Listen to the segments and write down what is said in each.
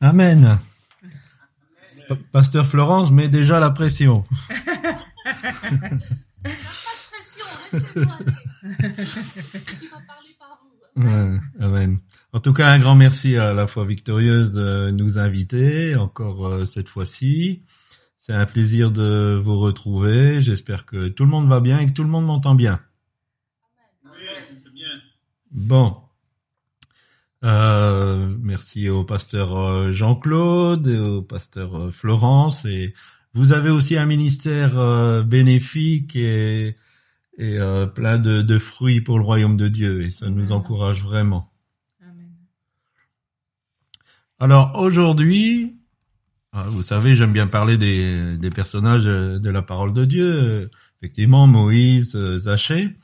Amen. Pasteur Florence met déjà la pression. Pas de pression, laissez-moi aller. Il va parler par vous. Amen. En tout cas, un grand merci à la foi victorieuse de nous inviter encore euh, cette fois-ci. C'est un plaisir de vous retrouver. J'espère que tout le monde va bien et que tout le monde m'entend bien. Oui, c'est bien. Bon. Euh, merci au pasteur euh, Jean-Claude et au pasteur euh, Florence. Et vous avez aussi un ministère euh, bénéfique et, et euh, plein de, de fruits pour le royaume de Dieu. Et ça nous encourage vraiment. Amen. Alors aujourd'hui, ah, vous savez, j'aime bien parler des, des personnages de la parole de Dieu. Effectivement, Moïse, Zachée.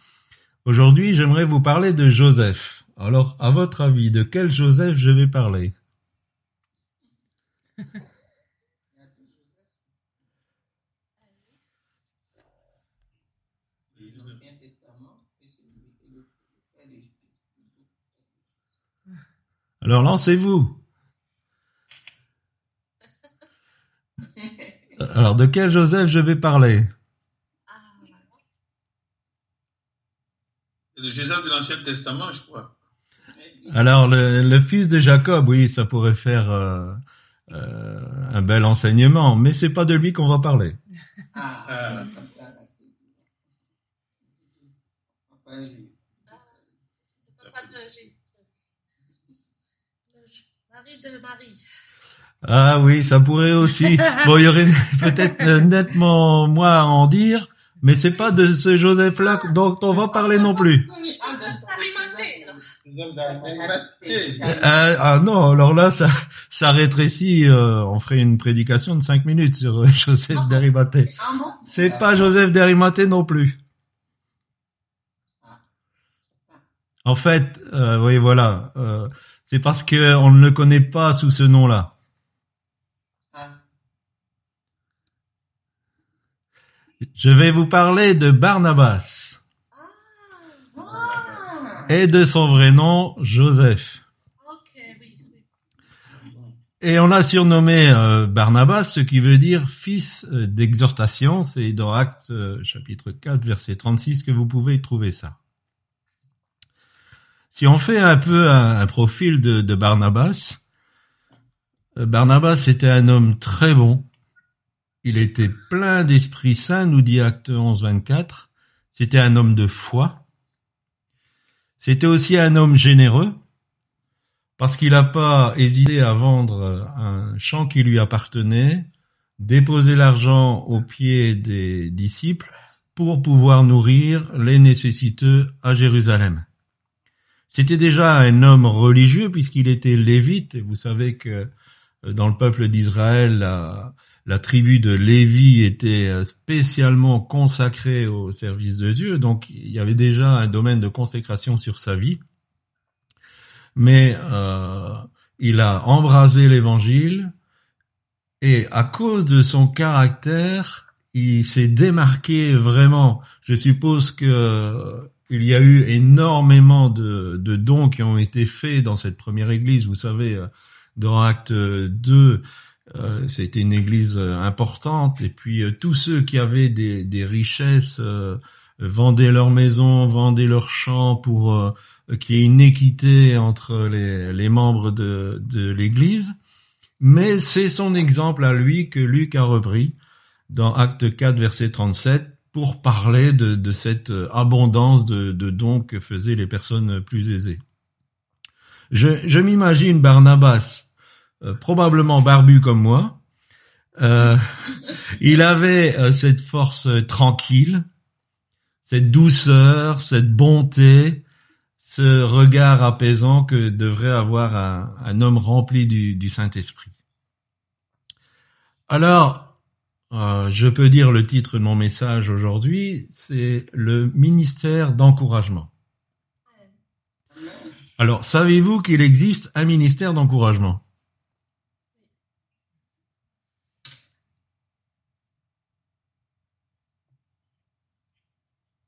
Aujourd'hui, j'aimerais vous parler de Joseph. Alors, à votre avis, de quel Joseph je vais parler? Alors, lancez-vous. Alors, de quel Joseph je vais parler? C'est le Joseph de l'Ancien Testament, je crois. Alors, le, le fils de Jacob, oui, ça pourrait faire euh, euh, un bel enseignement, mais c'est pas de lui qu'on va parler. Ah, Euh, de Marie. Ah oui, ça pourrait aussi. Bon, il y aurait peut-être euh, nettement moins à en dire, mais c'est pas de ce Joseph-là dont on va parler non plus. Ah, ben, ça, Alimentaire. Joseph d'Arimathée. Euh, ah non, alors là, ça, ça rétrécit. euh, on ferait une prédication de cinq minutes sur euh, Joseph. Ah bon? C'est pas Joseph d'Arimathée non plus. En fait, oui, voilà, c'est parce que on ne le connaît pas sous ce nom-là. Ah, Je vais vous parler de Barnabas Ah, et de son vrai nom, Joseph. Et on l'a surnommé euh, Barnabas, ce qui veut dire fils euh, d'exhortation. C'est dans Actes euh, chapitre 4, verset 36 que vous pouvez y trouver ça. Si on fait un peu un, un profil de, de Barnabas, euh, Barnabas était un homme très bon. Il était plein d'Esprit Saint, nous dit Acte 11, 24. C'était un homme de foi. C'était aussi un homme généreux parce qu'il n'a pas hésité à vendre un champ qui lui appartenait, déposer l'argent aux pieds des disciples pour pouvoir nourrir les nécessiteux à Jérusalem. C'était déjà un homme religieux puisqu'il était lévite, et vous savez que euh, dans le peuple d'Israël, la tribu de Lévi était euh, spécialement consacrée au service de Dieu, donc il y avait déjà un domaine de consécration sur sa vie mais euh, il a embrasé l'évangile et à cause de son caractère, il s'est démarqué vraiment. Je suppose que euh, il y a eu énormément de, de dons qui ont été faits dans cette première église. Vous savez, euh, dans Acte 2, euh, c'était une église euh, importante et puis euh, tous ceux qui avaient des, des richesses euh, vendaient leurs maisons, vendaient leurs champs pour euh, qu'il y ait une équité entre les, les membres de, de l'Église, mais c'est son exemple à lui que Luc a repris dans Acte 4, verset 37, pour parler de, de cette abondance de, de dons que faisaient les personnes plus aisées. Je, je m'imagine Barnabas, euh, probablement barbu comme moi, euh, il avait euh, cette force euh, tranquille, cette douceur, cette bonté, ce regard apaisant que devrait avoir un, un homme rempli du, du Saint-Esprit. Alors, euh, je peux dire le titre de mon message aujourd'hui, c'est le ministère d'encouragement. Alors, savez-vous qu'il existe un ministère d'encouragement?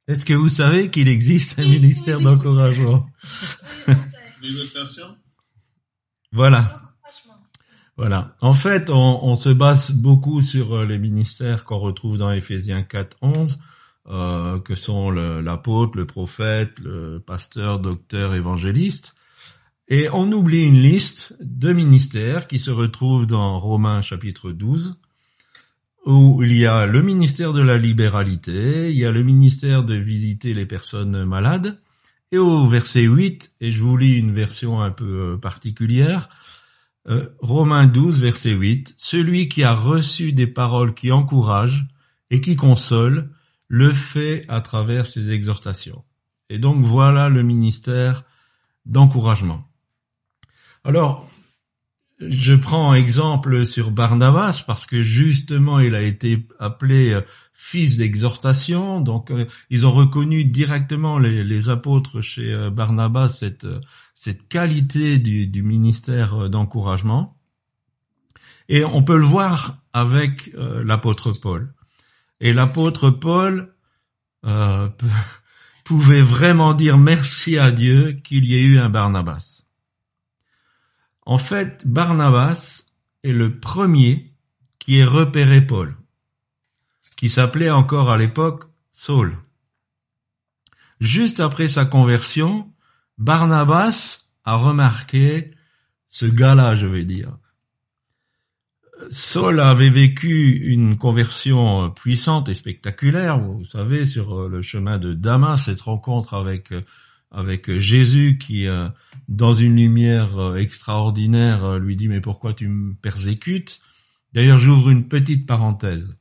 Est-ce que vous savez qu'il existe un ministère d'encouragement Voilà. Voilà. En fait, on, on se base beaucoup sur euh, les ministères qu'on retrouve dans Éphésiens 4, 11, euh, que sont l'apôtre, le prophète, le pasteur, docteur, évangéliste. Et on oublie une liste de ministères qui se retrouve dans Romains chapitre 12, où il y a le ministère de la libéralité, il y a le ministère de visiter les personnes malades, et au verset 8, et je vous lis une version un peu euh, particulière, euh, Romains 12, verset 8, Celui qui a reçu des paroles qui encouragent et qui consolent, le fait à travers ses exhortations. Et donc voilà le ministère d'encouragement. Alors, je prends exemple sur Barnabas parce que justement il a été appelé euh, fils d'exhortation, donc euh, ils ont reconnu directement les, apôtres chez euh, Barnabas cette qualité du, ministère d'encouragement. Et on peut le voir avec l'apôtre Paul. Et l'apôtre Paul pouvait vraiment dire merci à Dieu qu'il y ait eu un Barnabas. En fait, Barnabas est le premier qui ait repéré Paul, qui s'appelait encore à l'époque Saul. Juste après sa conversion, Barnabas a remarqué ce gars-là, je vais dire. Saul avait vécu une conversion puissante et spectaculaire, vous savez, sur le chemin de Damas, cette rencontre avec avec Jésus qui, euh, dans une lumière euh, extraordinaire, euh, lui dit mais pourquoi tu me persécutes? D'ailleurs, j'ouvre une petite parenthèse.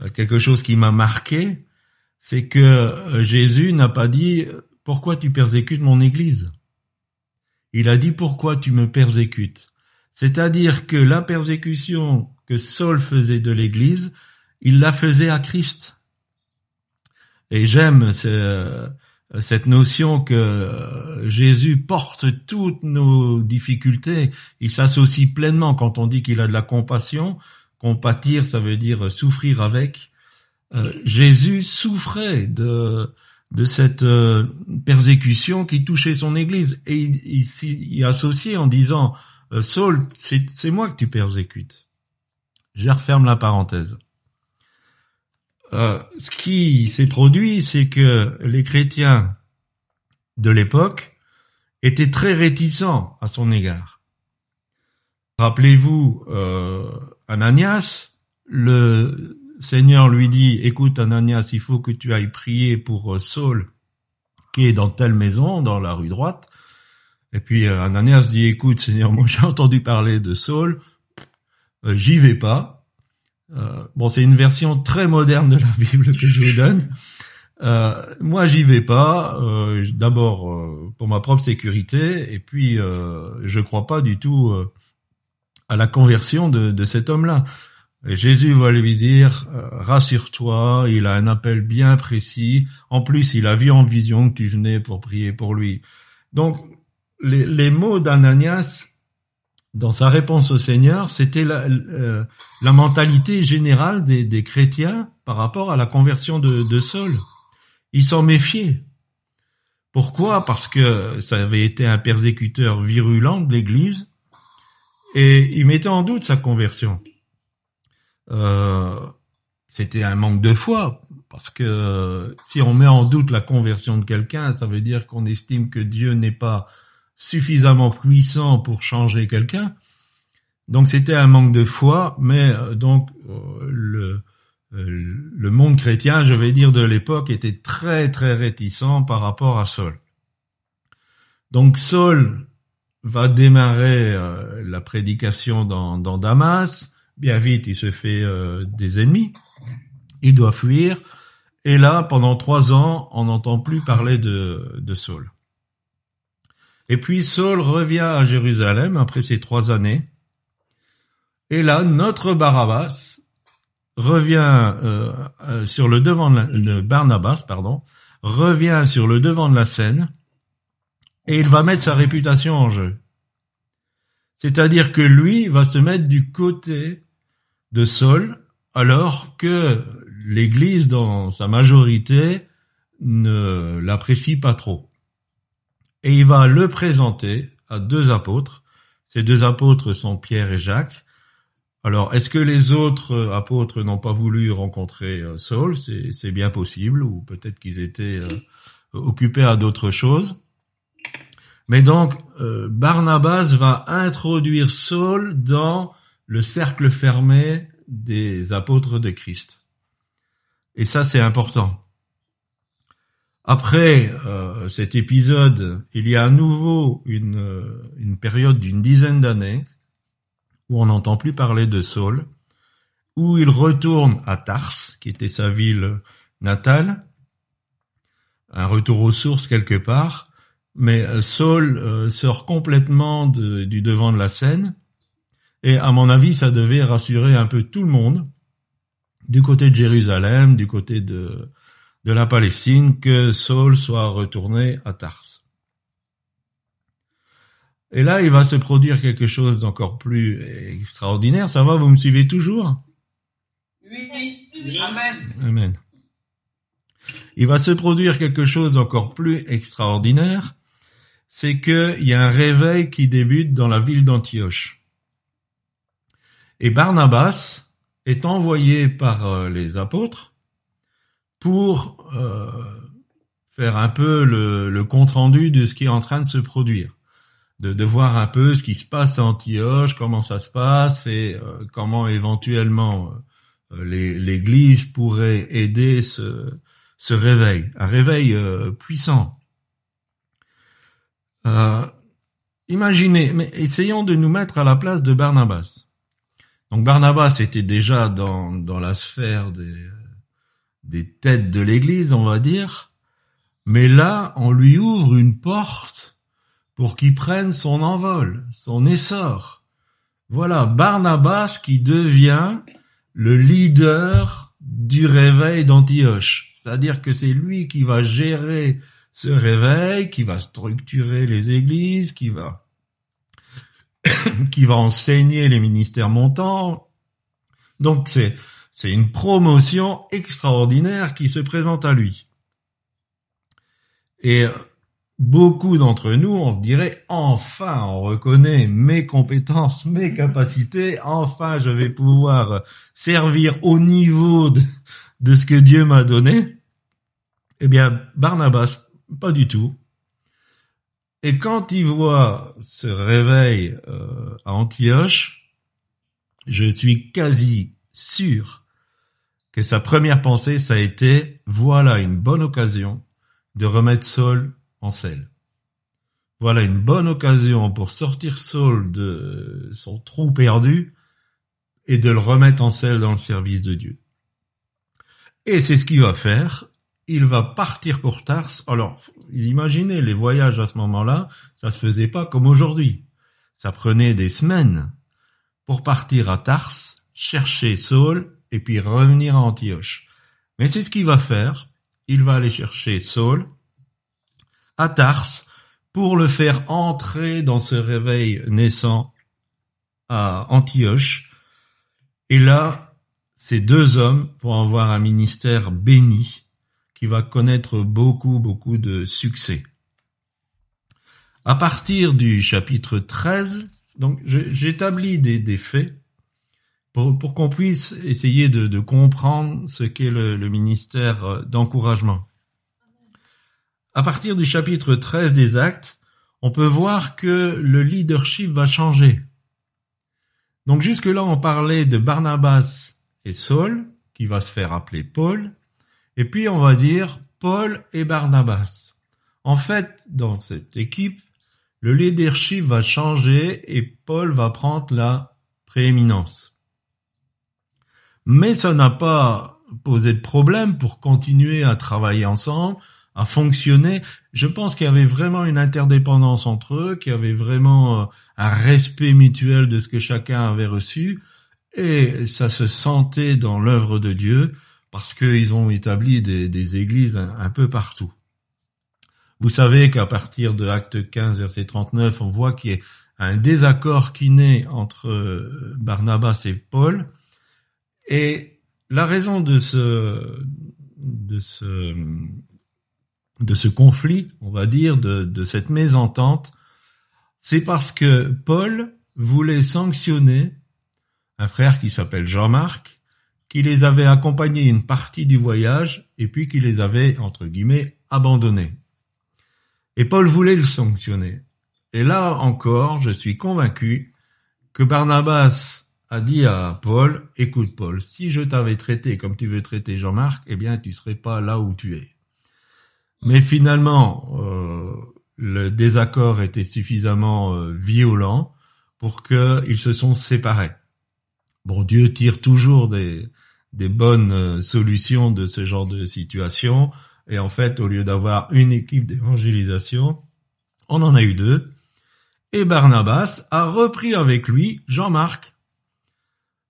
Euh, Quelque chose qui m'a marqué, c'est que euh, Jésus n'a pas dit pourquoi tu persécutes mon Église? Il a dit pourquoi tu me persécutes? C'est-à-dire que la persécution que Saul faisait de l'Église, il la faisait à Christ. Et j'aime ce- cette notion que euh, Jésus porte toutes nos difficultés. Il s'associe pleinement quand on dit qu'il a de la compassion. Compatir, ça veut dire souffrir avec. Euh, Jésus souffrait de de cette euh, persécution qui touchait son Église et il, il s'y associait en disant euh, Saul, c'est moi que tu persécutes. Je referme la parenthèse. Euh, ce qui s'est produit, c'est que les chrétiens de l'époque étaient très réticents à son égard. Rappelez-vous, euh, Ananias, le Seigneur lui dit, écoute Ananias, il faut que tu ailles prier pour euh, Saul, qui est dans telle maison, dans la rue droite. Et puis Ananias dit, écoute Seigneur, moi j'ai entendu parler de Saul, j'y vais pas. Euh, bon, c'est une version très moderne de la Bible que je vous donne. Euh, moi, j'y vais pas. euh, D'abord euh, pour ma propre sécurité, et puis euh, je crois pas du tout à la conversion de, de cet homme-là. Jésus va lui dire rassure-toi, il a un appel bien précis. En plus, il a vu en vision que tu venais pour prier pour lui. Donc, les, les mots d'Ananias dans sa réponse au Seigneur, c'était la, euh, mentalité générale des, des chrétiens par rapport à la conversion de, de Saul. Ils s'en méfiaient. Pourquoi? Parce que ça avait été un persécuteur virulent de l'Église et il mettait en doute sa conversion. Euh, c'était un manque de foi parce que si on met en doute la conversion de quelqu'un, ça veut dire qu'on estime que Dieu n'est pas suffisamment puissant pour changer quelqu'un. Donc c'était un manque de foi, mais euh, donc euh, le euh, le monde chrétien, je vais dire de l'époque, était très très réticent par rapport à Saul. Donc Saul va démarrer la prédication dans, dans Damas. Bien vite, il se fait des ennemis. Il doit fuir. Et là, pendant trois ans, on n'entend plus parler de, de Saul. Et puis Saul revient à Jérusalem après ces trois années. Et là, notre Barabbas revient euh, euh, sur le devant de, la, Barnabas, pardon, revient sur le devant de la scène et il va mettre sa réputation en jeu. C'est-à-dire que lui va se mettre du côté de Saul alors que l'Église dans sa majorité ne l'apprécie pas trop. Et il va le présenter à deux apôtres. Ces deux apôtres sont Pierre et Jacques. Alors, est-ce que les autres euh, apôtres n'ont pas voulu rencontrer euh, Saul? C'est bien possible, ou peut-être qu'ils étaient euh, occupés à d'autres choses. Mais donc, Barnabas va introduire Saul dans le cercle fermé des apôtres de Christ. Et ça, c'est important. Après euh, cet épisode, il y a à nouveau une, euh, une période d'une dizaine d'années où on n'entend plus parler de Saul, où il retourne à Tars, qui était sa ville natale, un retour aux sources quelque part, mais euh, Saul euh, sort complètement du devant de la scène, et à mon avis, ça devait rassurer un peu tout le monde, du côté de Jérusalem, du côté de, de la Palestine, que Saul soit retourné à Tars. Et là, il va se produire quelque chose d'encore plus extraordinaire. Ça va, vous me suivez toujours? Oui, oui. Amen. Amen. Il va se produire quelque chose d'encore plus extraordinaire, c'est qu'il y a un réveil qui débute dans la ville d'Antioche. Et Barnabas est envoyé par euh, les apôtres pour euh, faire un peu le, compte-rendu de ce qui est en train de se produire, de, voir un peu ce qui se passe à Antioche, comment ça se passe et euh, comment éventuellement euh, l'Église pourrait aider ce, ce réveil, un réveil puissant. Imaginez, mais essayons de nous mettre à la place de Barnabas. Donc Barnabas était déjà dans, dans la sphère des, des têtes de l'Église, on va dire, mais là, on lui ouvre une porte pour qu'il prenne son envol, son essor. Voilà, Barnabas qui devient le leader du réveil d'Antioche. C'est-à-dire que c'est lui qui va gérer ce réveil, qui va structurer les églises, qui va qui va enseigner les ministères montants. Donc c'est c'est une promotion extraordinaire qui se présente à lui. Et beaucoup d'entre nous, on se dirait enfin, on reconnaît mes compétences, mes capacités, enfin je vais pouvoir servir au niveau de, de ce que Dieu m'a donné. Eh bien, Barnabas, pas du tout. Et quand il voit ce réveil euh, à Antioche, je suis quasi sûr que sa première pensée, ça a été, voilà une bonne occasion de remettre Saul en selle. Voilà une bonne occasion pour sortir Saul de son trou perdu et de le remettre en selle dans le service de Dieu. Et c'est ce qu'il va faire. Il va partir pour Tars. Alors, imaginez les voyages à ce moment-là, ça se faisait pas comme aujourd'hui. Ça prenait des semaines pour partir à Tars, chercher Saul et puis revenir à Antioche. Mais c'est ce qu'il va faire. Il va aller chercher Saul à Tars pour le faire entrer dans ce réveil naissant à Antioche. Et là, ces deux hommes vont avoir un ministère béni qui va connaître beaucoup, beaucoup de succès. À partir du chapitre 13, donc j'établis des faits pour, qu'on puisse essayer de, comprendre ce qu'est le, le ministère euh, d'encouragement. À partir du chapitre 13 des actes, on peut voir que le leadership va changer. Donc jusque-là, on parlait de Barnabas et Saul, qui va se faire appeler Paul, et puis on va dire Paul et Barnabas. En fait, dans cette équipe, le leadership va changer et Paul va prendre la prééminence. Mais ça n'a pas posé de problème pour continuer à travailler ensemble, à fonctionner. Je pense qu'il y avait vraiment une interdépendance entre eux, qu'il y avait vraiment euh, un respect mutuel de ce que chacun avait reçu, et ça se sentait dans l'œuvre de Dieu, parce qu'ils ont établi des, églises un, un peu partout. Vous savez qu'à partir de Acte 15, verset 39, on voit qu'il y a un désaccord qui naît entre euh, Barnabas et Paul, et la raison de ce, de ce, de ce conflit, on va dire, de, de cette mésentente, c'est parce que Paul voulait sanctionner un frère qui s'appelle Jean-Marc, qui les avait accompagnés une partie du voyage et puis qui les avait, entre guillemets, abandonnés. Et Paul voulait le sanctionner. Et là encore, je suis convaincu que Barnabas a dit à Paul, écoute Paul, si je t'avais traité comme tu veux traiter Jean-Marc, eh bien tu serais pas là où tu es. Mais finalement, euh, le désaccord était suffisamment euh, violent pour qu'ils se sont séparés. Bon, Dieu tire toujours des, bonnes euh, solutions de ce genre de situation. Et en fait, au lieu d'avoir une équipe d'évangélisation, on en a eu deux. Et Barnabas a repris avec lui Jean-Marc.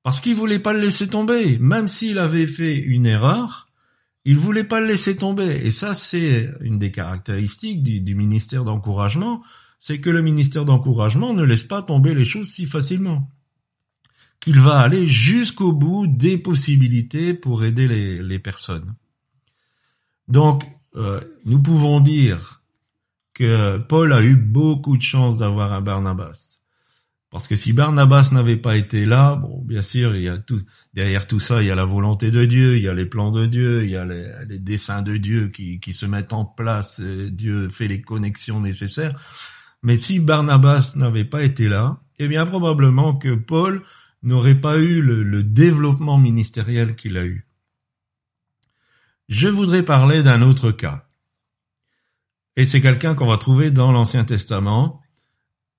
Parce qu'il voulait pas le laisser tomber. Même s'il avait fait une erreur, il voulait pas le laisser tomber. Et ça, c'est une des caractéristiques du, ministère d'encouragement. C'est que le ministère d'encouragement ne laisse pas tomber les choses si facilement. Qu'il va aller jusqu'au bout des possibilités pour aider les, les personnes. Donc, euh, nous pouvons dire que Paul a eu beaucoup de chance d'avoir un Barnabas. Parce que si Barnabas n'avait pas été là, bon, bien sûr, il y a tout, derrière tout ça, il y a la volonté de Dieu, il y a les plans de Dieu, il y a les, les desseins de Dieu qui, se mettent en place, Dieu fait les connexions nécessaires. Mais si Barnabas n'avait pas été là, eh bien, probablement que Paul n'aurait pas eu le développement ministériel qu'il a eu. Je voudrais parler d'un autre cas. Et c'est quelqu'un qu'on va trouver dans l'Ancien Testament.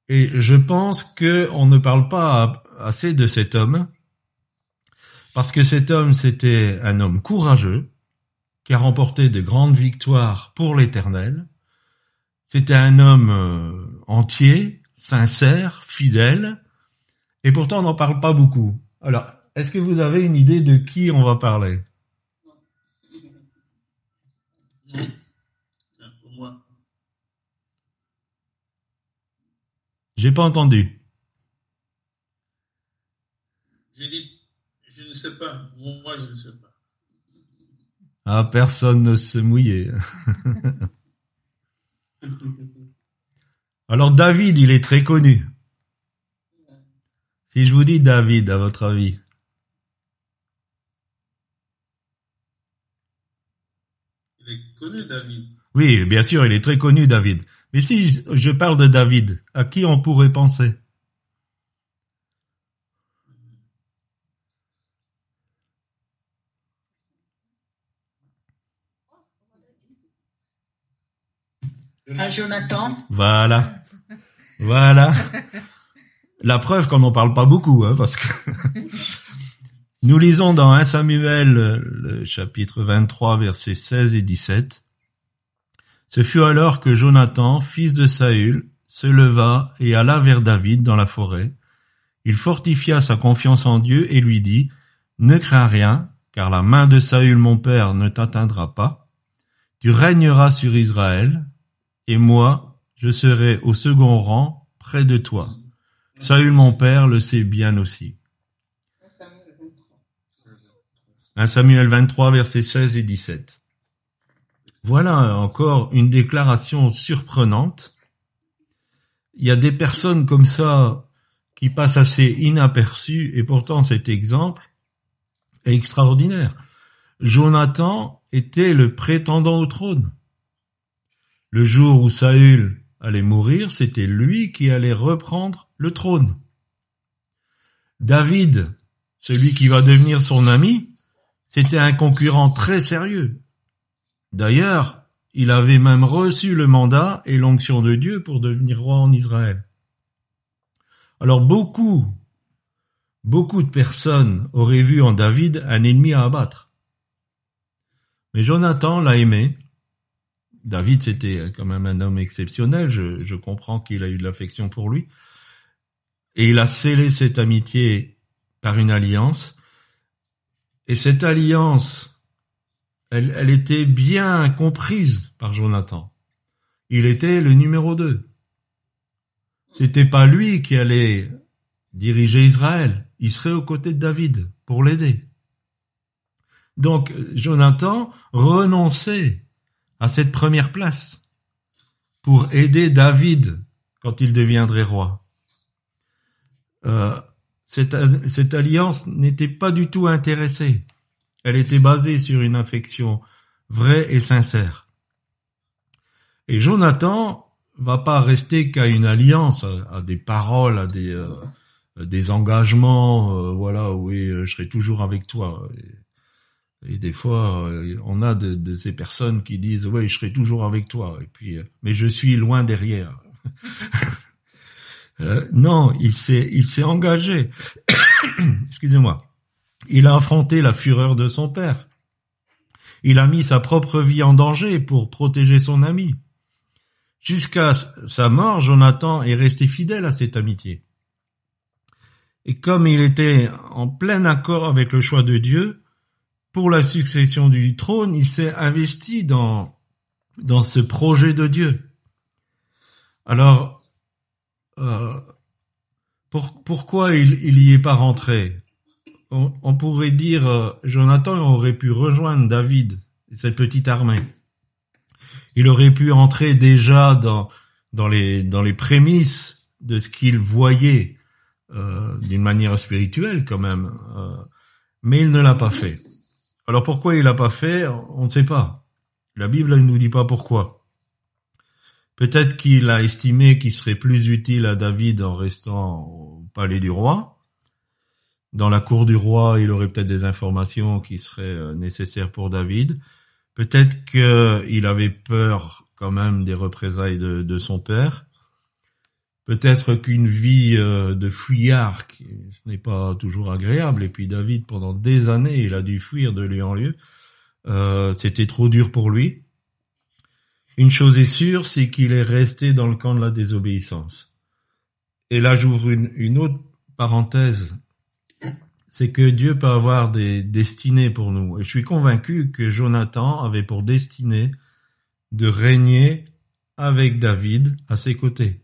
Et je pense qu'on ne parle pas assez de cet homme, parce que cet homme, c'était un homme courageux, qui a remporté de grandes victoires pour l'Éternel. C'était un homme euh, entier, sincère, fidèle, et pourtant on n'en parle pas beaucoup. Alors, est-ce que vous avez une idée de qui on va parler Non. Non, Pour moi. J'ai pas entendu. Je dis, je ne sais pas. Moi, je ne sais pas. Ah, personne ne se mouillait. Alors David, il est très connu. Si je vous dis David, à votre avis, Il est connu, David. oui, bien sûr, il est très connu, David. Mais si je- parle de David, à qui on pourrait penser? À Jonathan. Voilà. Voilà. La preuve qu'on n'en parle pas beaucoup, hein, parce que nous lisons dans 1 Samuel, euh, le chapitre 23, versets 16 et 17. Ce fut alors que Jonathan, fils de Saül, se leva et alla vers David dans la forêt. Il fortifia sa confiance en Dieu et lui dit, Ne crains rien, car la main de Saül mon père ne t'atteindra pas. Tu régneras sur Israël, et moi, je serai au second rang près de toi. Saül mon père le sait bien aussi. 1 Samuel 23, versets 16 et 17. Voilà encore une déclaration surprenante. Il y a des personnes comme ça qui passent assez inaperçues et pourtant cet exemple est extraordinaire. Jonathan était le prétendant au trône. Le jour où Saül allait mourir, c'était lui qui allait reprendre le trône. David, celui qui va devenir son ami, c'était un concurrent très sérieux. D'ailleurs, il avait même reçu le mandat et l'onction de Dieu pour devenir roi en Israël. Alors beaucoup, beaucoup de personnes auraient vu en David un ennemi à abattre. Mais Jonathan l'a aimé. David, c'était quand même un homme exceptionnel. Je, je comprends qu'il a eu de l'affection pour lui. Et il a scellé cette amitié par une alliance. Et cette alliance, elle, était bien comprise par Jonathan. Il était le numéro 2. C'était pas lui qui allait diriger Israël. Il serait aux côtés de David pour l'aider. Donc, Jonathan renonçait à cette première place pour aider David quand il deviendrait roi. Euh, cette alliance n'était pas du tout intéressée. Elle était basée sur une affection vraie et sincère. Et Jonathan va pas rester qu'à une alliance, à, des paroles, à des, euh, des engagements, euh, voilà, oui, euh, je serai toujours avec toi. Et, des fois, euh, on a de, de ces personnes qui disent, oui, je serai toujours avec toi. Et puis, euh, mais je suis loin derrière. Non, il s'est, il s'est engagé. Excusez-moi. Il a affronté la fureur de son père. Il a mis sa propre vie en danger pour protéger son ami. Jusqu'à sa mort, Jonathan est resté fidèle à cette amitié. Et comme il était en plein accord avec le choix de Dieu, pour la succession du trône, il s'est investi dans, dans ce projet de Dieu. Alors, euh, pour, pourquoi il, il y est pas rentré? On, pourrait dire euh, Jonathan aurait pu rejoindre David et cette petite armée. Il aurait pu entrer déjà dans dans les dans les prémices de ce qu'il voyait euh, d'une manière spirituelle quand même, euh, mais il ne l'a pas fait. Alors pourquoi il l'a pas fait On ne sait pas. La Bible ne nous dit pas pourquoi. Peut-être qu'il a estimé qu'il serait plus utile à David en restant au palais du roi. Dans la cour du roi, il aurait peut-être des informations qui seraient euh, nécessaires pour David. Peut-être qu'il avait peur quand même des représailles de, son père. Peut-être qu'une vie euh, de fuyard, ce n'est pas toujours agréable. Et puis David, pendant des années, il a dû fuir de lieu en lieu. Euh, C'était trop dur pour lui. Une chose est sûre, c'est qu'il est resté dans le camp de la désobéissance. Et là, j'ouvre une, une autre parenthèse. C'est que Dieu peut avoir des destinées pour nous. Et je suis convaincu que Jonathan avait pour destinée de régner avec David à ses côtés.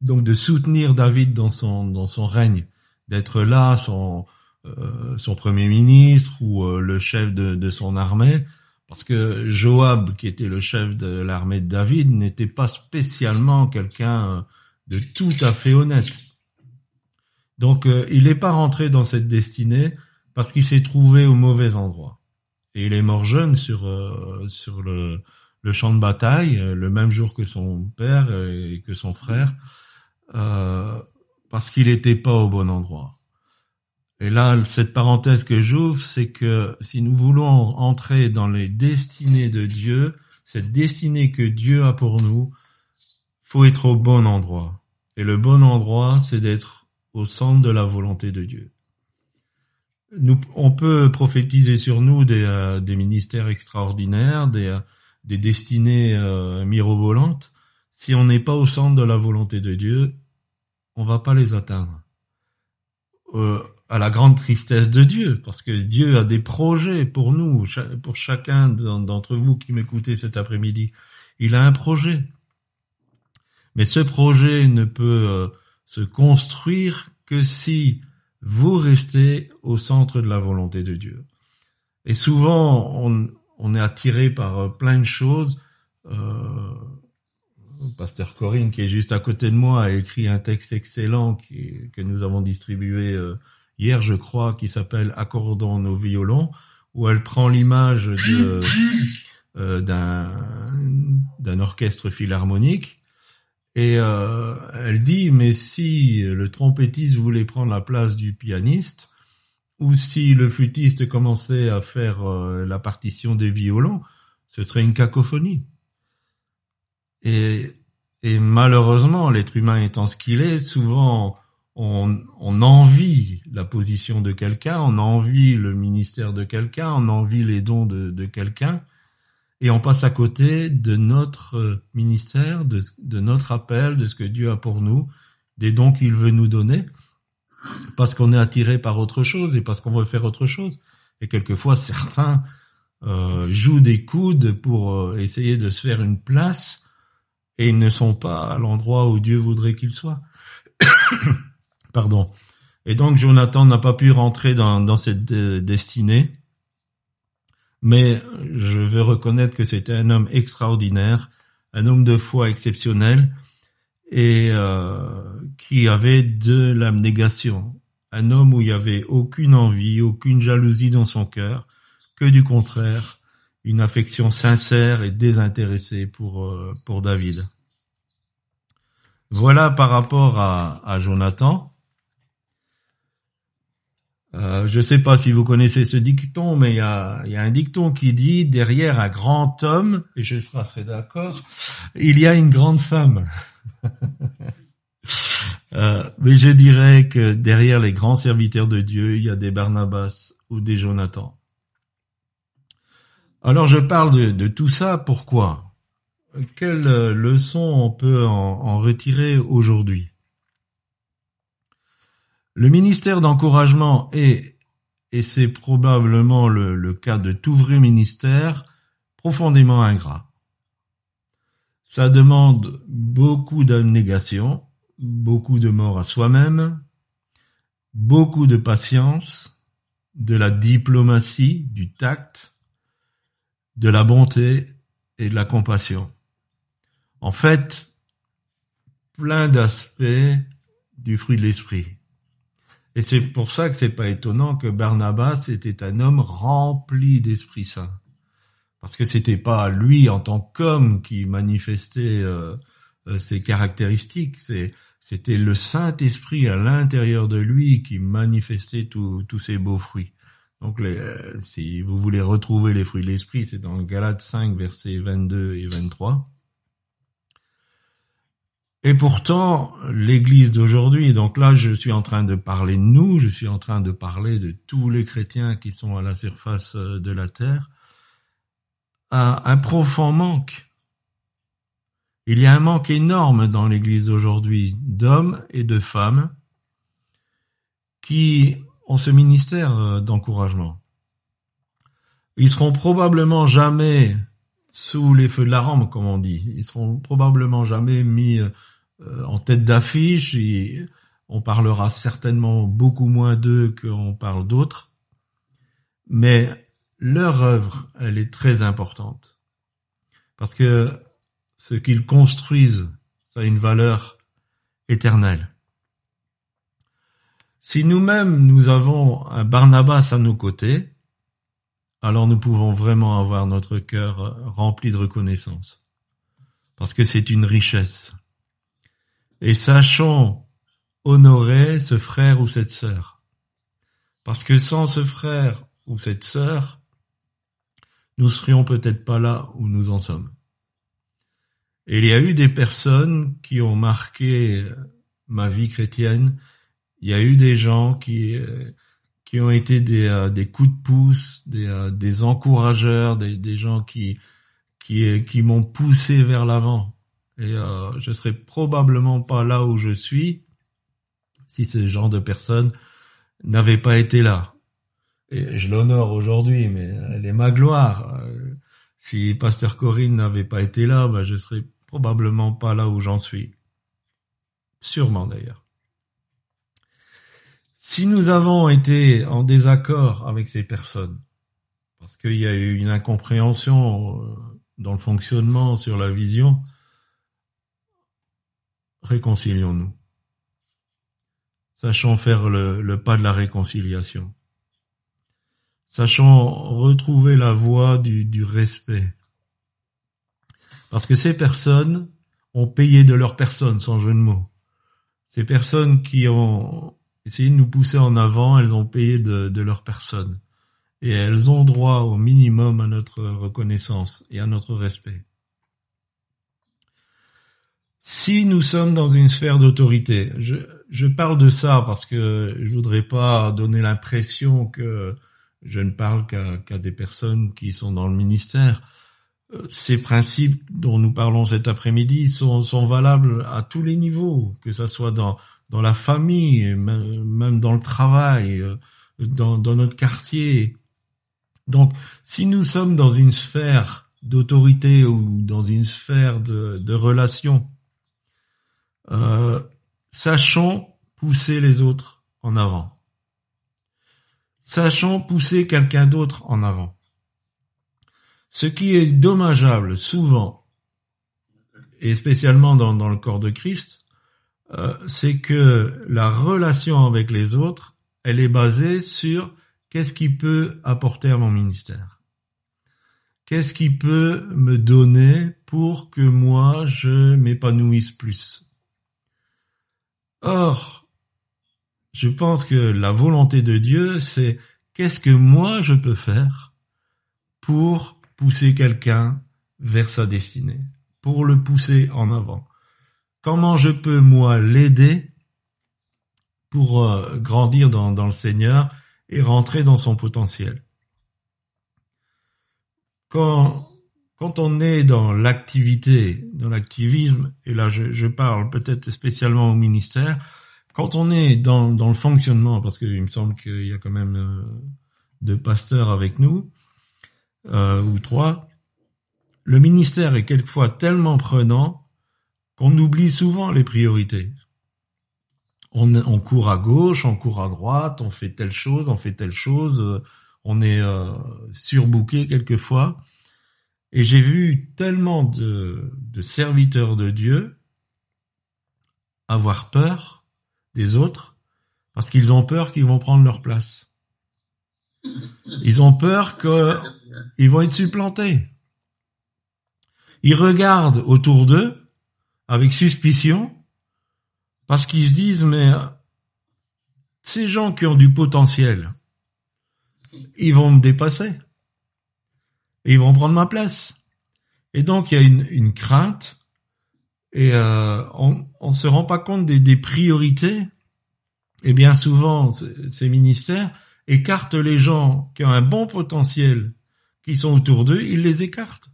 Donc de soutenir David dans son, dans son règne, d'être là son, euh, son premier ministre ou euh, le chef de, de son armée, parce que Joab, qui était le chef de l'armée de David, n'était pas spécialement quelqu'un de tout à fait honnête. Donc euh, il n'est pas rentré dans cette destinée parce qu'il s'est trouvé au mauvais endroit. Et il est mort jeune sur, euh, sur le, champ de bataille, euh, le même jour que son père et que son frère, parce qu'il n'était pas au bon endroit. Et là, cette parenthèse que j'ouvre, c'est que si nous voulons entrer dans les destinées de Dieu, cette destinée que Dieu a pour nous, faut être au bon endroit. Et le bon endroit, c'est d'être au centre de la volonté de Dieu. On peut prophétiser sur nous des, euh, ministères extraordinaires, des, euh, des destinées euh, mirobolantes. Si on n'est pas au centre de la volonté de Dieu, on va pas les atteindre. Euh, à la grande tristesse de Dieu, parce que Dieu a des projets pour nous, pour chacun d'entre vous qui m'écoutez cet après-midi. Il a un projet. Mais ce projet ne peut se construire que si vous restez au centre de la volonté de Dieu. Et souvent, on, on est attiré par euh, plein de choses. Euh, Pasteur Corinne, qui est juste à côté de moi, a écrit un texte excellent qui, que nous avons distribué euh, hier, je crois, qui s'appelle Accordons nos violons, où elle prend l'image euh, d'un orchestre philharmonique et euh, elle dit mais si le trompettiste voulait prendre la place du pianiste ou si le flûtiste commençait à faire euh, la partition des violons, ce serait une cacophonie. Et, et malheureusement, l'être humain étant ce qu'il est, souvent on, on envie la position de quelqu'un, on envie le ministère de quelqu'un, on envie les dons de, de quelqu'un, et on passe à côté de notre ministère, de, de notre appel, de ce que Dieu a pour nous, des dons qu'il veut nous donner, parce qu'on est attiré par autre chose et parce qu'on veut faire autre chose. Et quelquefois, certains euh, jouent des coudes pour euh, essayer de se faire une place et ils ne sont pas à l'endroit où Dieu voudrait qu'ils soient. Pardon. Et donc Jonathan n'a pas pu rentrer dans, dans cette euh, destinée, mais je veux reconnaître que c'était un homme extraordinaire, un homme de foi exceptionnel et euh, qui avait de l'abnégation. un homme où il y avait aucune envie, aucune jalousie dans son cœur, que du contraire, une affection sincère et désintéressée pour, euh, pour David. Voilà par rapport à, à Jonathan. Euh, je ne sais pas si vous connaissez ce dicton, mais il y a, un dicton qui dit derrière un grand homme, et je serai d'accord, il y a une grande femme. Euh, mais je dirais que derrière les grands serviteurs de Dieu, il y a des Barnabas ou des Jonathan. Alors je parle de, tout ça, pourquoi? Quelle leçon on peut en retirer aujourd'hui? Le ministère d'encouragement est, et c'est probablement le, cas de tout vrai ministère, profondément ingrat. Ça demande beaucoup d'abnégation, beaucoup de mort à soi-même, beaucoup de patience, de la diplomatie, du tact, de la bonté et de la compassion. En fait, plein d'aspects du fruit de l'esprit. Et c'est pour ça que c'est pas étonnant que Barnabas était un homme rempli d'Esprit Saint. Parce que c'était pas lui en tant qu'homme qui manifestait euh, euh, ses caractéristiques, c'était le Saint-Esprit à l'intérieur de lui qui manifestait tous ces beaux fruits. Donc, les, euh, si vous voulez retrouver les fruits de l'esprit, c'est dans Galates 5, versets 22 et 23. Et pourtant, l'Église d'aujourd'hui, donc là, je suis en train de parler de nous, je suis en train de parler de tous les chrétiens qui sont à la surface euh, de la terre, a un profond manque. Il y a un manque énorme dans l'Église aujourd'hui d'hommes et de femmes qui ont ce ministère euh, d'encouragement. Ils seront probablement jamais sous les feux de la rampe, comme on dit. Ils seront probablement jamais mis euh, en tête d'affiche. Et on parlera certainement beaucoup moins d'eux qu'on parle d'autres. Mais leur œuvre, elle est très importante. Parce que ce qu'ils construisent, ça a une valeur éternelle. Si nous-mêmes nous avons un Barnabas à nos côtés, alors nous pouvons vraiment avoir notre cœur rempli de reconnaissance. Parce que c'est une richesse. Et sachons honorer ce frère ou cette sœur. Parce que sans ce frère ou cette sœur, nous serions peut-être pas là où nous en sommes. Et il y a eu des personnes qui ont marqué ma vie chrétienne il y a eu des gens qui euh, qui ont été des, euh, des coups de pouce, des, euh, encourageurs, des, gens qui qui m'ont poussé vers l'avant. Et euh, je serais probablement pas là où je suis si ce genre de personnes n'avaient pas été là. Et je l'honore aujourd'hui, mais elle est ma gloire. Si Pasteur Corinne n'avait pas été là, ben je serais probablement pas là où j'en suis. Sûrement d'ailleurs. Si nous avons été en désaccord avec ces personnes, parce qu'il y a eu une incompréhension euh, dans le fonctionnement sur la vision, réconcilions-nous. Sachons faire le, pas de la réconciliation. Sachons retrouver la voie du respect. Parce que ces personnes ont payé de leur personne, sans jeu de mots. Ces personnes qui ont essayer de nous pousser en avant, elles ont payé de, leur personne. Et elles ont droit au minimum à notre reconnaissance et à notre respect. Si nous sommes dans une sphère d'autorité, je, parle de ça parce que je voudrais pas donner l'impression que je ne parle qu'à qu des personnes qui sont dans le ministère. Ces principes dont nous parlons cet après-midi sont valables à tous les niveaux, que ce soit dans, dans la famille, même dans le travail, euh, dans, notre quartier. Donc, si nous sommes dans une sphère d'autorité ou dans une sphère de, de relation, euh, sachons pousser les autres en avant. Sachons pousser quelqu'un d'autre en avant. Ce qui est dommageable souvent, et spécialement dans le corps de Christ, euh, c'est que la relation avec les autres elle est basée sur qu'est-ce qui peut apporter à mon ministère. Qu'est-ce qui peut me donner pour que moi je m'épanouisse plus. Or, je pense que la volonté de Dieu, c'est qu'est-ce que moi je peux faire pour pousser quelqu'un vers sa destinée, pour le pousser en avant. Comment je peux moi l'aider pour euh, grandir dans, le Seigneur et rentrer dans son potentiel? Quand, on est dans l'activité, dans l'activisme, et là je, parle peut-être spécialement au ministère, quand on est dans, dans le fonctionnement, parce qu'il me semble qu'il y a quand même euh, deux pasteurs avec nous, euh, ou trois, le ministère est quelquefois tellement prenant qu'on oublie souvent les priorités. On, court à gauche, on court à droite, on fait telle chose, on fait telle chose, euh, on est euh, surbooké quelquefois. Et j'ai vu tellement de, de serviteurs de Dieu avoir peur des autres parce qu'ils ont peur qu'ils vont prendre leur place. Ils ont peur qu'ils vont être supplantés. Ils regardent autour d'eux avec suspicion parce qu'ils se disent mais ces gens qui ont du potentiel, ils vont me dépasser. Et ils vont prendre ma place. Et donc il y a une, crainte et euh, on ne se rend pas compte des, priorités. Et bien souvent, ces ministères écartent les gens qui ont un bon potentiel, qui sont autour d'eux, ils les écartent.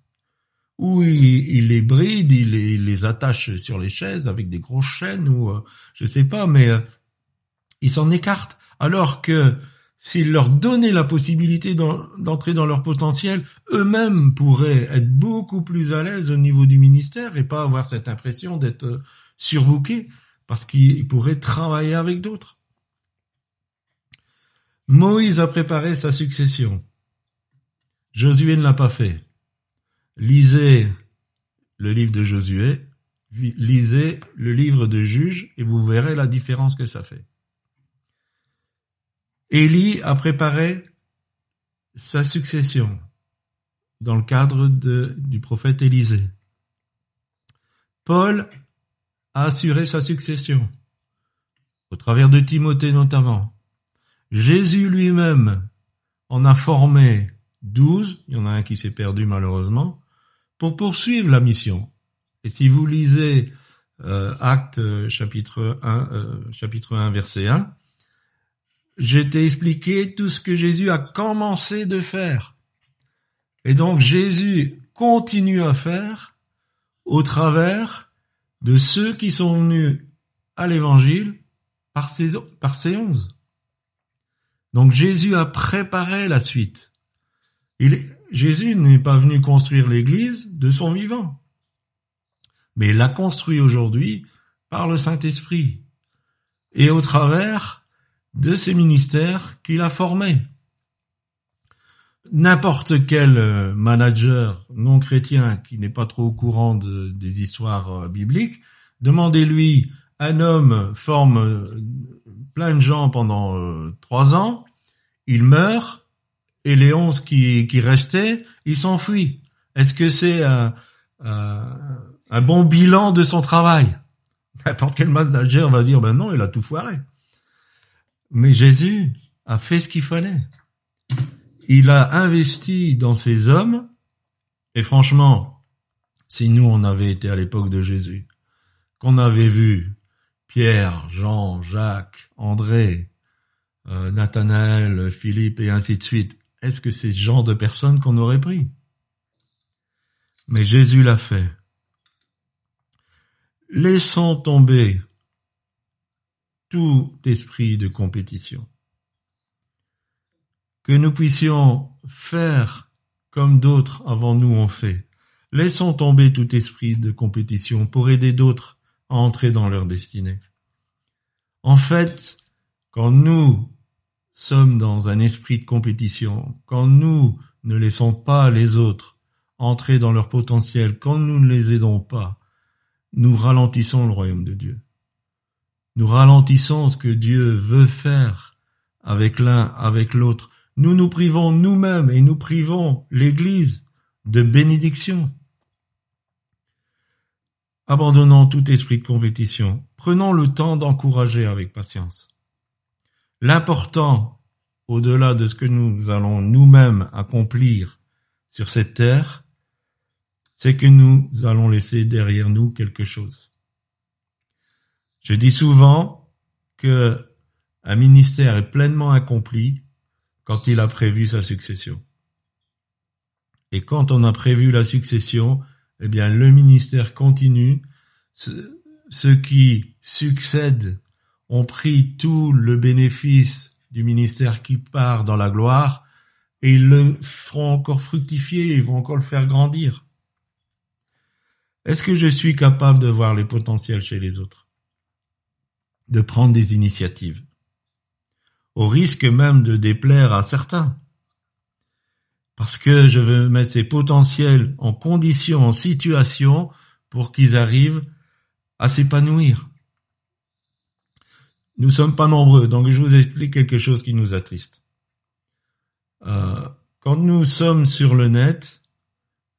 Ou ils les brident, ils les, attachent sur les chaises avec des grosses chaînes, ou euh, je sais pas, mais euh, ils s'en écartent. Alors que s'ils leur donnaient la possibilité d'entrer dans leur potentiel, eux-mêmes pourraient être beaucoup plus à l'aise au niveau du ministère et pas avoir cette impression d'être surbookés parce qu'ils pourraient travailler avec d'autres. Moïse a préparé sa succession. Josué ne l'a pas fait. Lisez le livre de Josué, lisez le livre de Juge et vous verrez la différence que ça fait. Élie a préparé sa succession dans le cadre du prophète Élisée. Paul a assuré sa succession, au travers de Timothée notamment. Jésus lui-même en a formé douze, il y en a un qui s'est perdu malheureusement, pour poursuivre la mission. Et si vous lisez euh, Acte chapitre 1, euh, chapitre 1 verset 1, je t'ai expliqué tout ce que Jésus a commencé de faire. Et donc Jésus continue à faire au travers de ceux qui sont venus à l'évangile par ces, par ces onze. Donc Jésus a préparé la suite. Il, Jésus n'est pas venu construire l'église de son vivant, mais il l'a construit aujourd'hui par le Saint-Esprit et au travers de ces ministères qu'il a formés. N'importe quel manager non chrétien qui n'est pas trop au courant de, des histoires bibliques, demandez-lui, un homme forme plein de gens pendant euh, trois ans, il meurt, et les onze qui, qui restaient, ils s'enfuient. Est-ce que c'est un, bon bilan de son travail? N'importe quel manager va dire, ben non, il a tout foiré. Mais Jésus a fait ce qu'il fallait. Il a investi dans ces hommes, et franchement, si nous on avait été à l'époque de Jésus, qu'on avait vu Pierre, Jean, Jacques, André, euh, Nathanaël, Philippe et ainsi de suite, est-ce que c'est ce genre de personnes qu'on aurait pris? Mais Jésus l'a fait. Laissons tomber tout esprit de compétition. Que nous puissions faire comme d'autres avant nous ont fait. Laissons tomber tout esprit de compétition pour aider d'autres à entrer dans leur destinée. En fait, quand nous sommes dans un esprit de compétition, quand nous ne laissons pas les autres entrer dans leur potentiel, quand nous ne les aidons pas, nous ralentissons le royaume de Dieu. Nous ralentissons ce que Dieu veut faire avec l'un, avec l'autre. Nous nous privons nous-mêmes et nous privons l'Église de bénédiction. Abandonnons tout esprit de compétition. Prenons le temps d'encourager avec patience. L'important, au-delà de ce que nous allons nous-mêmes accomplir sur cette terre, c'est que nous allons laisser derrière nous quelque chose. Je dis souvent que un ministère est pleinement accompli quand il a prévu sa succession. Et quand on a prévu la succession, eh bien, le ministère continue. Ceux qui succèdent ont pris tout le bénéfice du ministère qui part dans la gloire et ils le feront encore fructifier, ils vont encore le faire grandir. Est-ce que je suis capable de voir les potentiels chez les autres? De prendre des initiatives? Au risque même de déplaire à certains. Parce que je veux mettre ces potentiels en condition, en situation pour qu'ils arrivent à s'épanouir. Nous sommes pas nombreux, donc je vous explique quelque chose qui nous attriste. Euh, quand nous sommes sur le net,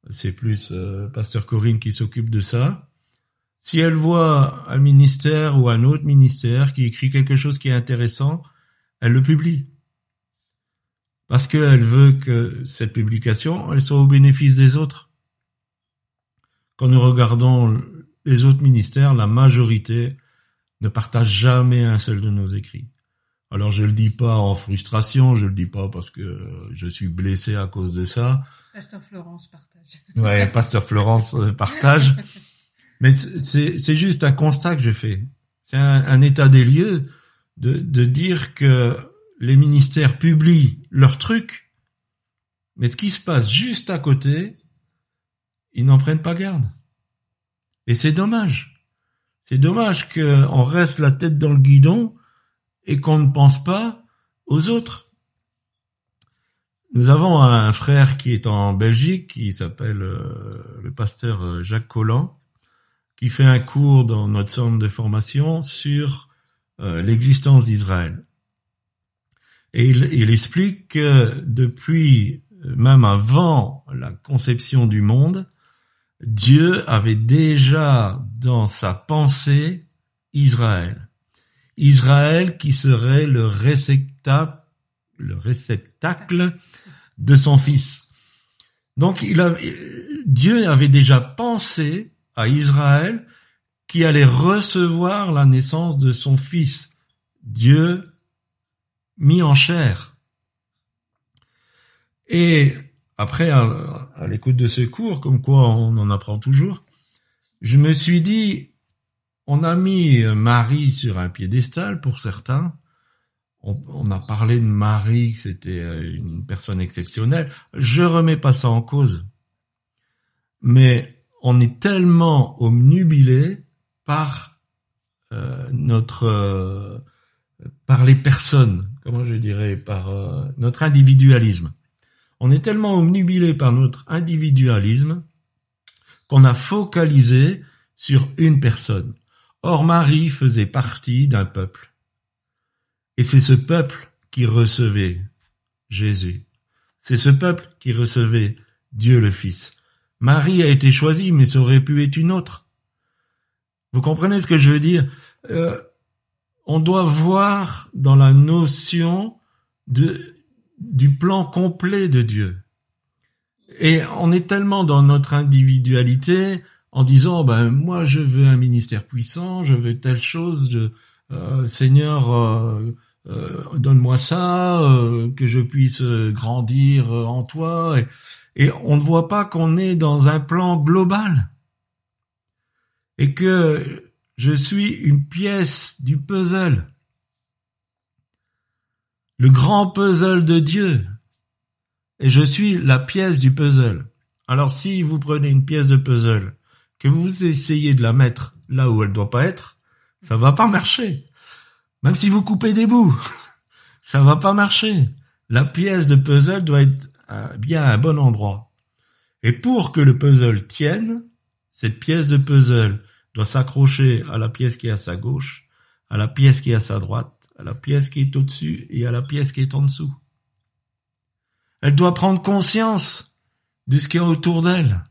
c'est plus euh, Pasteur Corinne qui s'occupe de ça. Si elle voit un ministère ou un autre ministère qui écrit quelque chose qui est intéressant, elle le publie. Parce qu'elle veut que cette publication, elle soit au bénéfice des autres. Quand nous regardons les autres ministères, la majorité ne partage jamais un seul de nos écrits. Alors je le dis pas en frustration, je le dis pas parce que je suis blessé à cause de ça. Pasteur Florence partage. Ouais, Pasteur Florence euh, partage. Mais c'est c'est juste un constat que je fais. C'est un, un état des lieux de, de dire que les ministères publient leurs trucs, mais ce qui se passe juste à côté, ils n'en prennent pas garde. Et c'est dommage. C'est dommage qu'on reste la tête dans le guidon et qu'on ne pense pas aux autres. Nous avons un frère qui est en Belgique, qui s'appelle euh, le pasteur euh, Jacques Collant, qui fait un cours dans notre centre de formation sur euh, l'existence d'Israël. Et il, il, explique que depuis, même avant la conception du monde, Dieu avait déjà dans sa pensée Israël. Israël qui serait le réceptacle, le réceptacle de son fils. Donc Dieu avait déjà pensé à Israël qui allait recevoir la naissance de son fils, Dieu mis en chair. Et après, à, l'écoute de ce cours, comme quoi on en apprend toujours, je me suis dit, on a mis Marie sur un piédestal pour certains. On, a parlé de Marie, que c'était une personne exceptionnelle. Je remets pas ça en cause. Mais on est tellement omnubilé par euh, notre euh, par les personnes, comment je dirais, par euh, notre individualisme. On est tellement omnubilé par notre individualisme qu'on a focalisé sur une personne. Or Marie faisait partie d'un peuple. Et c'est ce peuple qui recevait Jésus. C'est ce peuple qui recevait Dieu le Fils. Marie a été choisie, mais ça aurait pu être une autre. Vous comprenez ce que je veux dire? Euh, On doit voir dans la notion de du plan complet de Dieu. Et on est tellement dans notre individualité en disant ben moi je veux un ministère puissant, je veux telle chose, euh, Seigneur euh, euh, donne-moi ça, que je puisse grandir en toi. Et on ne voit pas qu'on est dans un plan global et que je suis une pièce du puzzle le grand puzzle de Dieu. Et je suis la pièce du puzzle. Alors si vous prenez une pièce de puzzle, que vous essayez de la mettre là où elle doit pas être, ça va pas marcher. Même si vous coupez des bouts, ça va pas marcher. La pièce de puzzle doit être bien à un bon endroit. Et pour que le puzzle tienne, cette pièce de puzzle doit s'accrocher à la pièce qui est à sa gauche, à la pièce qui est à sa droite, à la pièce qui est au-dessus et à la pièce qui est en dessous. Elle doit prendre conscience de ce qu'il y a autour d'elle.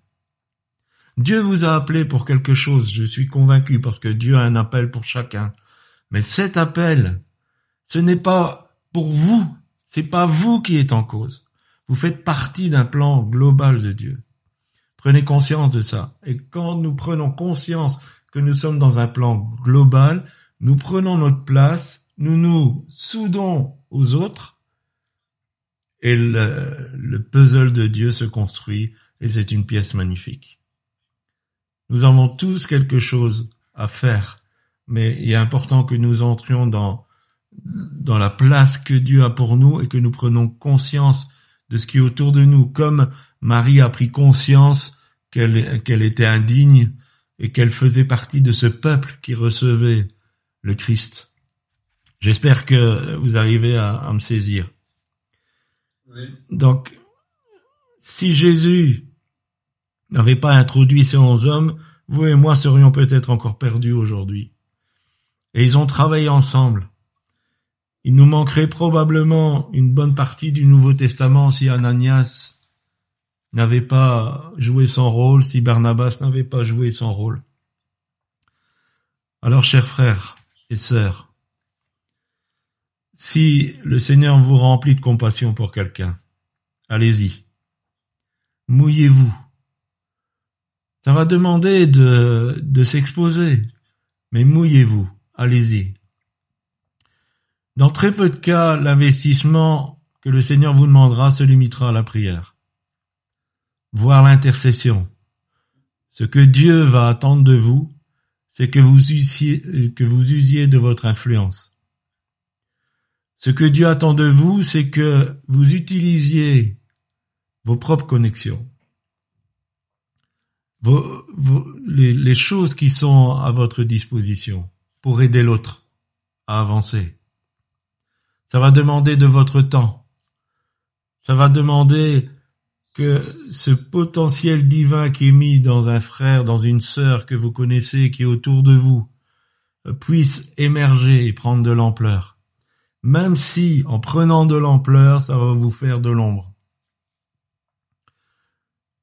Dieu vous a appelé pour quelque chose, je suis convaincu, parce que Dieu a un appel pour chacun. Mais cet appel, ce n'est pas pour vous, c'est pas vous qui êtes en cause. Vous faites partie d'un plan global de Dieu. Prenez conscience de ça. Et quand nous prenons conscience que nous sommes dans un plan global, nous prenons notre place, nous nous soudons aux autres, et le, le puzzle de Dieu se construit, et c'est une pièce magnifique. Nous avons tous quelque chose à faire, mais il est important que nous entrions dans, la place que Dieu a pour nous et que nous prenons conscience de ce qui est autour de nous, comme Marie a pris conscience qu'elle était indigne et qu'elle faisait partie de ce peuple qui recevait le Christ. J'espère que vous arrivez à, à me saisir. Oui. Donc, si Jésus n'avait pas introduit ces onze hommes, vous et moi serions peut-être encore perdus aujourd'hui. Et ils ont travaillé ensemble. Il nous manquerait probablement une bonne partie du Nouveau Testament si Ananias n'avait pas joué son rôle, si Barnabas n'avait pas joué son rôle. Alors, chers frères et sœurs, si le Seigneur vous remplit de compassion pour quelqu'un, allez-y. Mouillez-vous. Ça va demander de, de s'exposer, mais mouillez-vous. Allez-y. Dans très peu de cas, l'investissement que le Seigneur vous demandera se limitera à la prière, voire l'intercession. Ce que Dieu va attendre de vous, c'est que vous usiez, que vous usiez de votre influence. Ce que Dieu attend de vous, c'est que vous utilisiez vos propres connexions, les, choses qui sont à votre disposition pour aider l'autre à avancer. Ça va demander de votre temps. Ça va demander que ce potentiel divin qui est mis dans un frère, dans une sœur que vous connaissez, qui est autour de vous, puisse émerger et prendre de l'ampleur. Même si, en prenant de l'ampleur, ça va vous faire de l'ombre.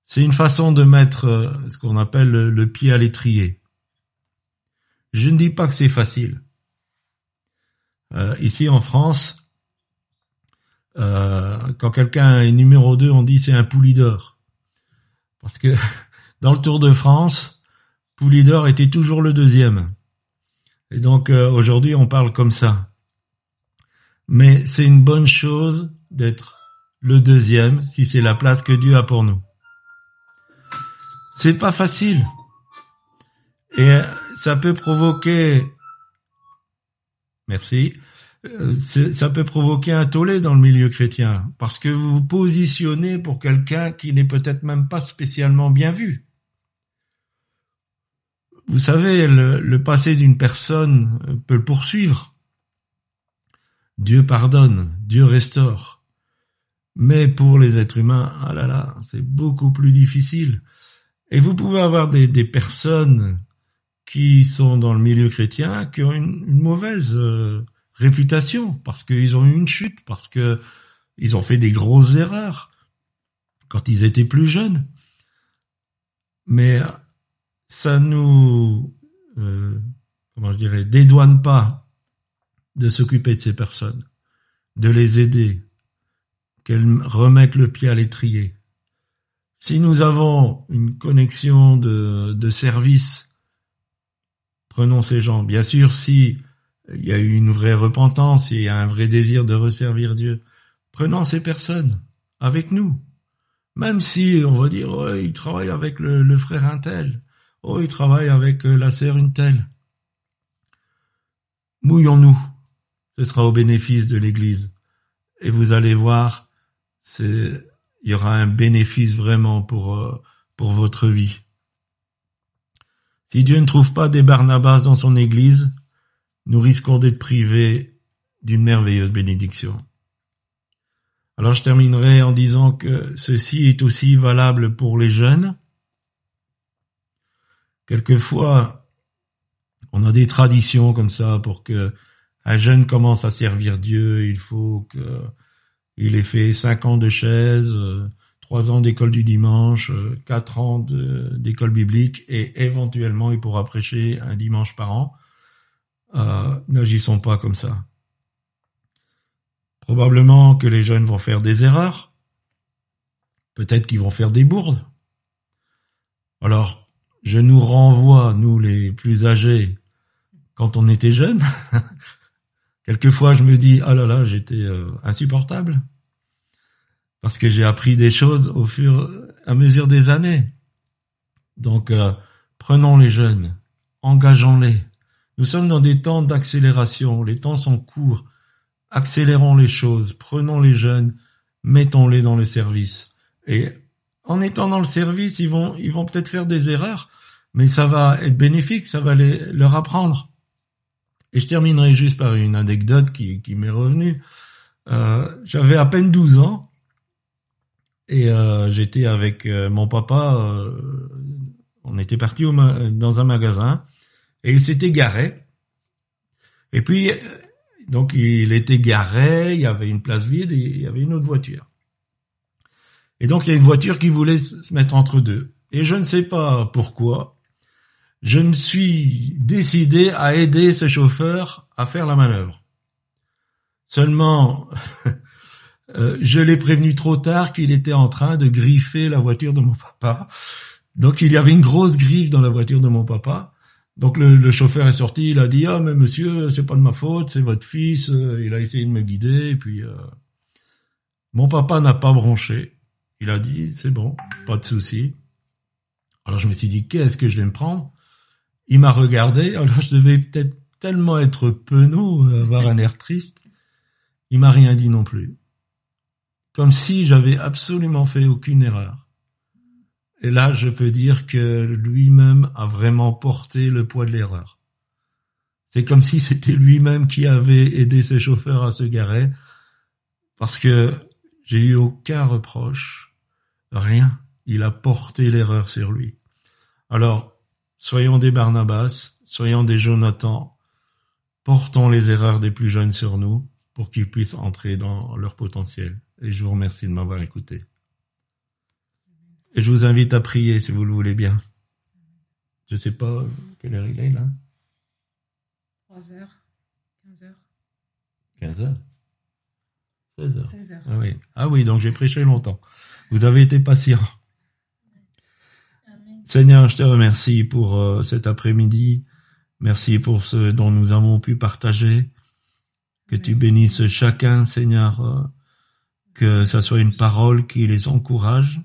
C'est une façon de mettre euh, ce qu'on appelle le, pied à l'étrier. Je ne dis pas que c'est facile. Euh, ici en France, euh, quand quelqu'un est numéro 2, on dit c'est un poulidor. Parce que dans le Tour de France, Poulidor était toujours le deuxième. Et donc aujourd'hui, on parle comme ça. Mais c'est une bonne chose d'être le deuxième si c'est la place que Dieu a pour nous. C'est pas facile. Et euh, ça peut provoquer, merci, Euh, ça peut provoquer un tollé dans le milieu chrétien, parce que vous vous positionnez pour quelqu'un qui n'est peut-être même pas spécialement bien vu. Vous savez, le, le passé d'une personne peut le poursuivre. Dieu pardonne, Dieu restaure. Mais pour les êtres humains, ah là là, c'est beaucoup plus difficile. Et vous pouvez avoir des, personnes qui sont dans le milieu chrétien qui ont une, une mauvaise euh, réputation parce qu'ils ont eu une chute, parce que ils ont fait des grosses erreurs quand ils étaient plus jeunes. Mais ça nous, euh, comment je dirais, dédouane pas de s'occuper de ces personnes, de les aider, qu'elles remettent le pied à l'étrier. Si nous avons une connexion de, service, prenons ces gens. Bien sûr, si il y a eu une vraie repentance, il y a un vrai désir de resservir Dieu, prenons ces personnes avec nous. Même si on va dire, oh, il travaille avec le, le frère un tel, oh, il travaille avec euh, la sœur une telle. Mouillons-nous. Ce sera au bénéfice de l'Église. Et vous allez voir, c'est, il y aura un bénéfice vraiment pour, euh, pour votre vie. Si Dieu ne trouve pas des Barnabas dans son Église, nous risquons d'être privés d'une merveilleuse bénédiction. Alors je terminerai en disant que ceci est aussi valable pour les jeunes. Quelquefois, on a des traditions comme ça pour que un jeune commence à servir Dieu, il faut que il ait fait cinq ans de chaise, euh, trois ans d'école du dimanche, euh, quatre ans d'école biblique et éventuellement il pourra prêcher un dimanche par an. Euh, N'agissons pas comme ça. Probablement que les jeunes vont faire des erreurs. Peut-être qu'ils vont faire des bourdes. Alors, je nous renvoie, nous les plus âgés, quand on était jeunes. Quelquefois, je me dis, ah là là, j'étais euh, insupportable. Parce que j'ai appris des choses au fur et à mesure des années. Donc, euh, prenons les jeunes, engageons-les. Nous sommes dans des temps d'accélération, les temps sont courts. Accélérons les choses, prenons les jeunes, mettons-les dans le service. Et en étant dans le service, ils vont, ils vont peut-être faire des erreurs, mais ça va être bénéfique, ça va les, leur apprendre. Et je terminerai juste par une anecdote qui, m'est revenue. Euh, J'avais à peine 12 ans et euh, j'étais avec euh, mon papa. on était parti dans un magasin et il s'était garé. Et puis, donc il était garé, il y avait une place vide et il y avait une autre voiture. Et donc il y a une voiture qui voulait se mettre entre deux. Et je ne sais pas pourquoi, je me suis décidé à aider ce chauffeur à faire la manœuvre. Seulement, euh, je l'ai prévenu trop tard qu'il était en train de griffer la voiture de mon papa. Donc il y avait une grosse griffe dans la voiture de mon papa. Donc le, chauffeur est sorti, il a dit ah mais monsieur c'est pas de ma faute, c'est votre fils. Euh, Il a essayé de me guider et puis euh, mon papa n'a pas bronché. Il a dit c'est bon, pas de souci. Alors je me suis dit qu'est-ce que je vais me prendre? Il m'a regardé, alors je devais peut-être tellement être penaud, avoir un air triste. Il m'a rien dit non plus. Comme si j'avais absolument fait aucune erreur. Et là, je peux dire que lui-même a vraiment porté le poids de l'erreur. C'est comme si c'était lui-même qui avait aidé ses chauffeurs à se garer, parce que j'ai eu aucun reproche, rien. Il a porté l'erreur sur lui. Alors, soyons des Barnabas, soyons des Jonathan, portons les erreurs des plus jeunes sur nous pour qu'ils puissent entrer dans leur potentiel. Et je vous remercie de m'avoir écouté. Et je vous invite à prier si vous le voulez bien. Je sais pas quelle heure il est là? 3 heures, 15 heures, 15 heures? 16 heures 16 heures. Ah oui. Ah oui, donc j'ai prêché longtemps. Vous avez été patient. Seigneur, je te remercie pour euh, cet après-midi. Merci pour ce dont nous avons pu partager. Que tu bénisses chacun, Seigneur. euh, que ça soit une parole qui les encourage.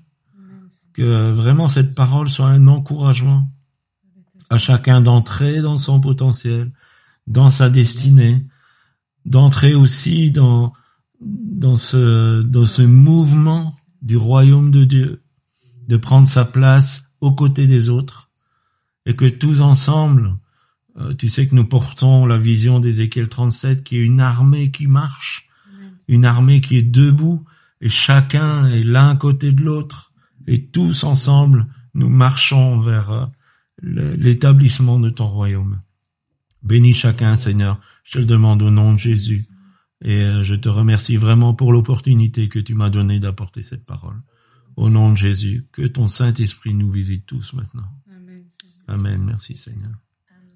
Que vraiment cette parole soit un encouragement à chacun d'entrer dans son potentiel, dans sa destinée, d'entrer aussi dans, dans ce, dans ce mouvement du royaume de Dieu, de prendre sa place aux côtés des autres, et que tous ensemble, euh, tu sais que nous portons la vision d'Ézéchiel 37, qui est une armée qui marche, une armée qui est debout, et chacun est l'un côté de l'autre, et tous ensemble, nous marchons vers euh, l'établissement de ton royaume. Bénis chacun, Seigneur, je te le demande au nom de Jésus, et euh, je te remercie vraiment pour l'opportunité que tu m'as donnée d'apporter cette parole. Au nom de Jésus, que ton Saint-Esprit nous visite tous maintenant. Amen. Merci, Seigneur.